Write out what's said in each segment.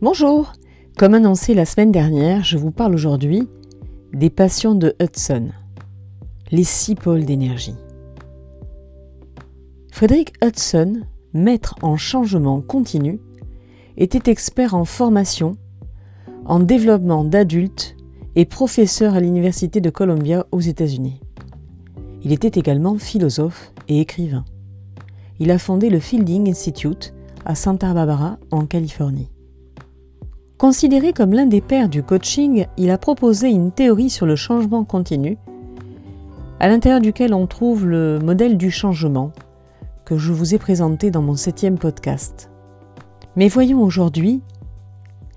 Bonjour Comme annoncé la semaine dernière, je vous parle aujourd'hui des passions de Hudson, les six pôles d'énergie. Frédéric Hudson, maître en changement continu, était expert en formation, en développement d'adultes et professeur à l'Université de Columbia aux États-Unis. Il était également philosophe et écrivain. Il a fondé le Fielding Institute à Santa Barbara en Californie. Considéré comme l'un des pères du coaching, il a proposé une théorie sur le changement continu, à l'intérieur duquel on trouve le modèle du changement que je vous ai présenté dans mon septième podcast. Mais voyons aujourd'hui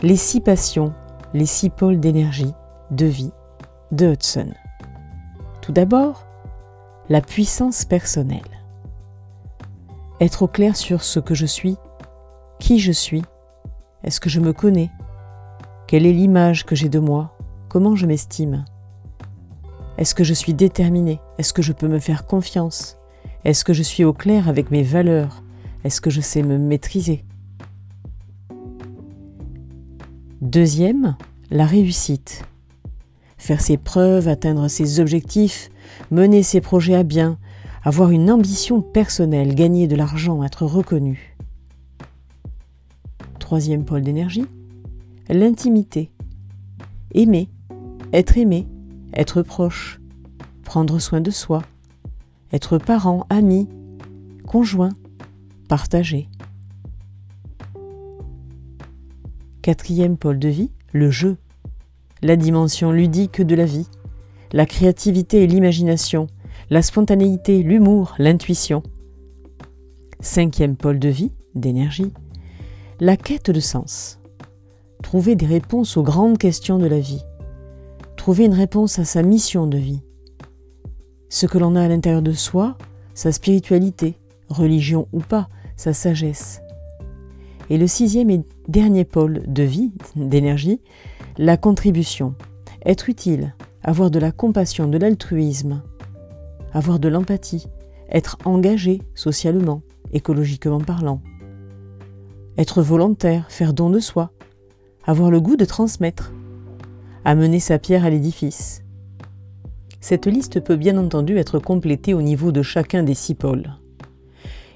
les six passions, les six pôles d'énergie, de vie de Hudson. Tout d'abord, la puissance personnelle. Être au clair sur ce que je suis, qui je suis, est-ce que je me connais, quelle est l'image que j'ai de moi? Comment je m'estime? Est-ce que je suis déterminée? Est-ce que je peux me faire confiance? Est-ce que je suis au clair avec mes valeurs? Est-ce que je sais me maîtriser? Deuxième, la réussite. Faire ses preuves, atteindre ses objectifs, mener ses projets à bien, avoir une ambition personnelle, gagner de l'argent, être reconnu. Troisième pôle d'énergie, l'intimité. Aimer, être aimé, être proche, prendre soin de soi, être parent, ami, conjoint, partager. Quatrième pôle de vie, le jeu, la dimension ludique de la vie, la créativité et l'imagination, la spontanéité, l'humour, l'intuition. Cinquième pôle de vie, d'énergie, la quête de sens trouver des réponses aux grandes questions de la vie, trouver une réponse à sa mission de vie, ce que l'on a à l'intérieur de soi, sa spiritualité, religion ou pas, sa sagesse. Et le sixième et dernier pôle de vie, d'énergie, la contribution, être utile, avoir de la compassion, de l'altruisme, avoir de l'empathie, être engagé socialement, écologiquement parlant, être volontaire, faire don de soi, avoir le goût de transmettre, amener sa pierre à l'édifice. Cette liste peut bien entendu être complétée au niveau de chacun des six pôles.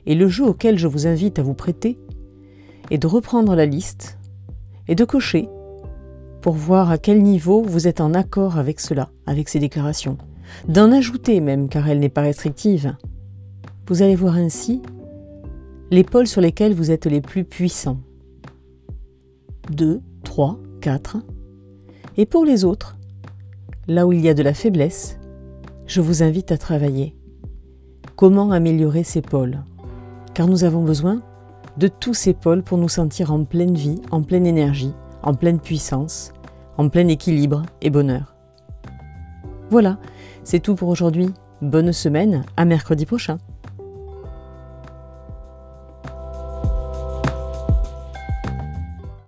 Et le jeu auquel je vous invite à vous prêter est de reprendre la liste et de cocher pour voir à quel niveau vous êtes en accord avec cela, avec ces déclarations. D'en ajouter même, car elle n'est pas restrictive. Vous allez voir ainsi les pôles sur lesquels vous êtes les plus puissants. 2, 3, 4. Et pour les autres, là où il y a de la faiblesse, je vous invite à travailler. Comment améliorer ces pôles? Car nous avons besoin de tous ces pôles pour nous sentir en pleine vie, en pleine énergie, en pleine puissance, en plein équilibre et bonheur. Voilà, c'est tout pour aujourd'hui. Bonne semaine, à mercredi prochain.